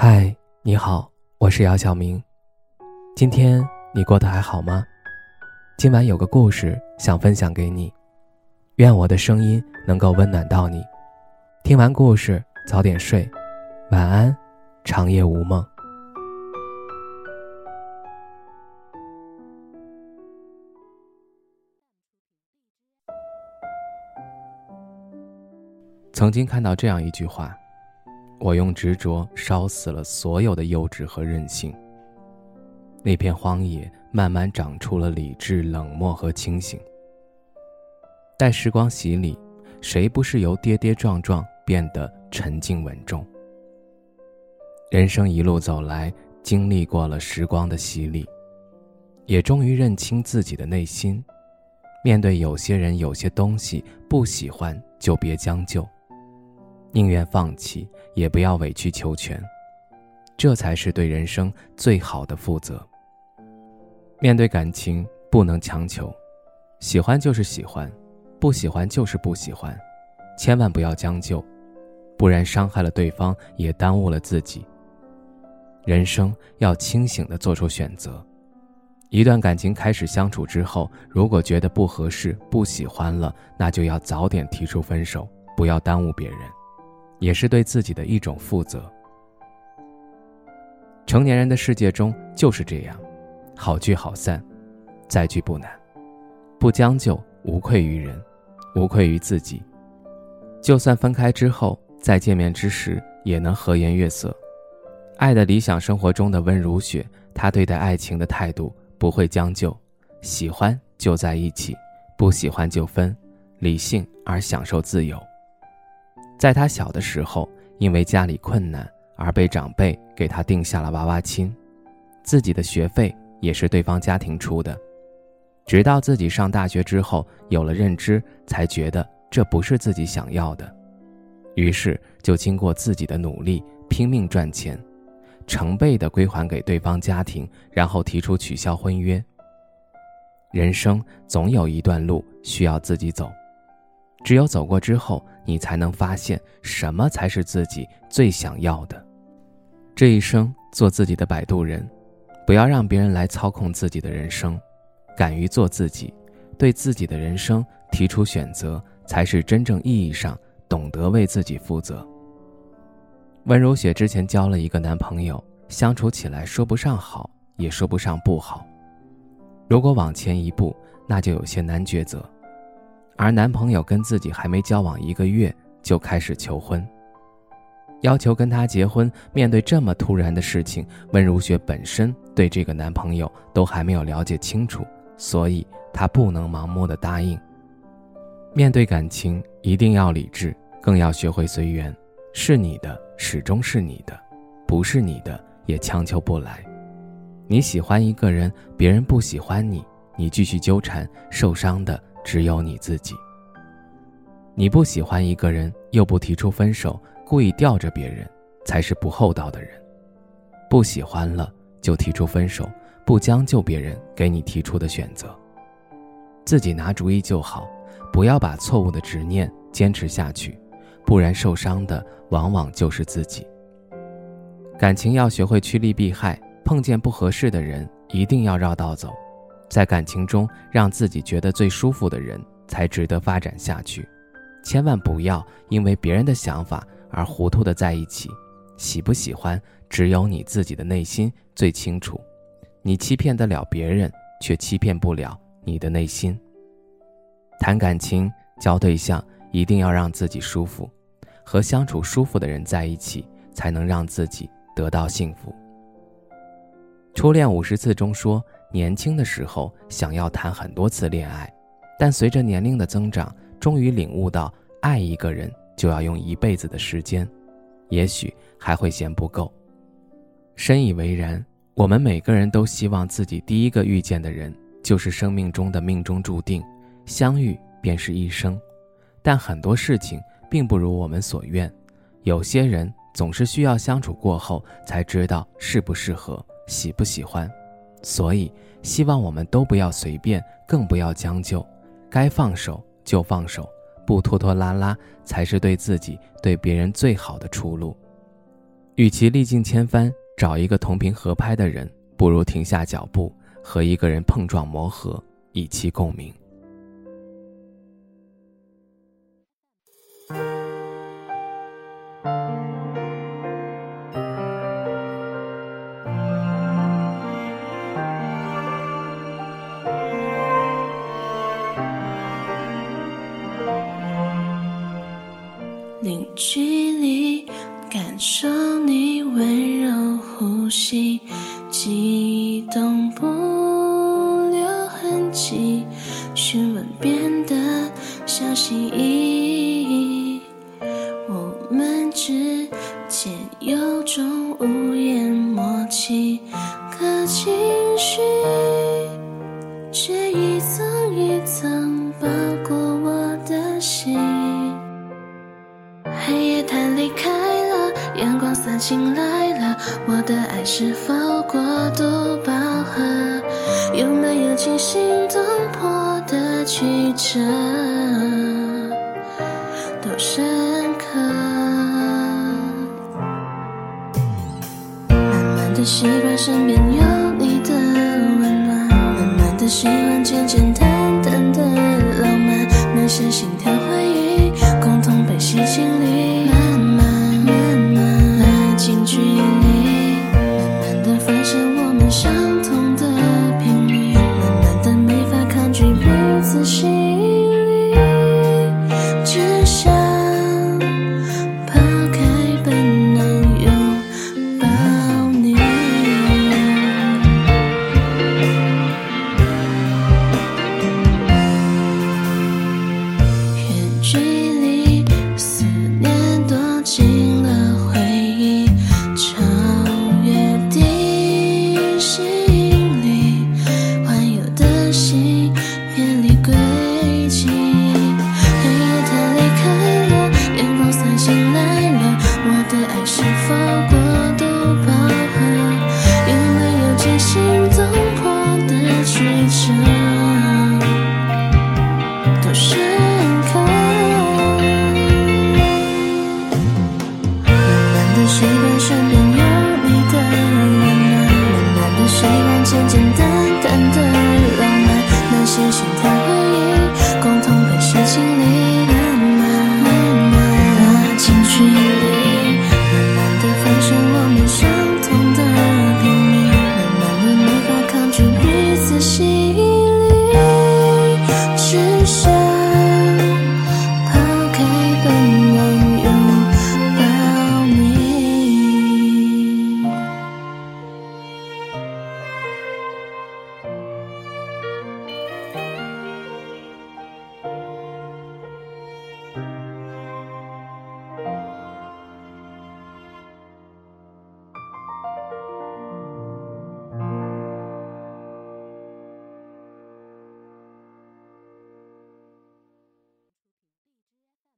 嗨，你好，我是姚晓明。今天你过得还好吗？今晚有个故事想分享给你，愿我的声音能够温暖到你。听完故事早点睡，晚安，长夜无梦。曾经看到这样一句话。我用执着烧死了所有的幼稚和任性。那片荒野慢慢长出了理智、冷漠和清醒。待时光洗礼，谁不是由跌跌撞撞变得沉静稳重？人生一路走来，经历过了时光的洗礼，也终于认清自己的内心。面对有些人、有些东西，不喜欢就别将就。宁愿放弃，也不要委曲求全，这才是对人生最好的负责。面对感情，不能强求，喜欢就是喜欢，不喜欢就是不喜欢，千万不要将就，不然伤害了对方，也耽误了自己。人生要清醒的做出选择，一段感情开始相处之后，如果觉得不合适、不喜欢了，那就要早点提出分手，不要耽误别人。也是对自己的一种负责。成年人的世界中就是这样，好聚好散，再聚不难，不将就，无愧于人，无愧于自己。就算分开之后，再见面之时，也能和颜悦色。爱的理想生活中的温如雪，她对待爱情的态度不会将就，喜欢就在一起，不喜欢就分，理性而享受自由。在他小的时候，因为家里困难而被长辈给他定下了娃娃亲，自己的学费也是对方家庭出的。直到自己上大学之后有了认知，才觉得这不是自己想要的，于是就经过自己的努力拼命赚钱，成倍的归还给对方家庭，然后提出取消婚约。人生总有一段路需要自己走。只有走过之后，你才能发现什么才是自己最想要的。这一生做自己的摆渡人，不要让别人来操控自己的人生，敢于做自己，对自己的人生提出选择，才是真正意义上懂得为自己负责。温如雪之前交了一个男朋友，相处起来说不上好，也说不上不好。如果往前一步，那就有些难抉择。而男朋友跟自己还没交往一个月就开始求婚，要求跟他结婚。面对这么突然的事情，温如雪本身对这个男朋友都还没有了解清楚，所以她不能盲目的答应。面对感情，一定要理智，更要学会随缘。是你的，始终是你的；不是你的，也强求不来。你喜欢一个人，别人不喜欢你，你继续纠缠，受伤的。只有你自己。你不喜欢一个人，又不提出分手，故意吊着别人，才是不厚道的人。不喜欢了就提出分手，不将就别人给你提出的选择。自己拿主意就好，不要把错误的执念坚持下去，不然受伤的往往就是自己。感情要学会趋利避害，碰见不合适的人，一定要绕道走。在感情中，让自己觉得最舒服的人才值得发展下去，千万不要因为别人的想法而糊涂的在一起。喜不喜欢，只有你自己的内心最清楚。你欺骗得了别人，却欺骗不了你的内心。谈感情、交对象，一定要让自己舒服，和相处舒服的人在一起，才能让自己得到幸福。初恋五十次中说。年轻的时候想要谈很多次恋爱，但随着年龄的增长，终于领悟到爱一个人就要用一辈子的时间，也许还会嫌不够。深以为然。我们每个人都希望自己第一个遇见的人就是生命中的命中注定，相遇便是一生。但很多事情并不如我们所愿，有些人总是需要相处过后才知道适不适合，喜不喜欢。所以，希望我们都不要随便，更不要将就，该放手就放手，不拖拖拉拉，才是对自己、对别人最好的出路。与其历尽千帆找一个同频合拍的人，不如停下脚步，和一个人碰撞磨合，以期共鸣。呼吸，激动不留痕迹，询问变得小心翼翼，我们之间有种无言默契，可情绪却一层一层包裹我的心。黑夜它离开了，阳光洒进来，我的爱是否过度饱和？有没有惊心动魄的曲折？多深刻？慢慢的习惯身边有你的温暖，慢慢的喜欢简简单单的浪漫，那些心。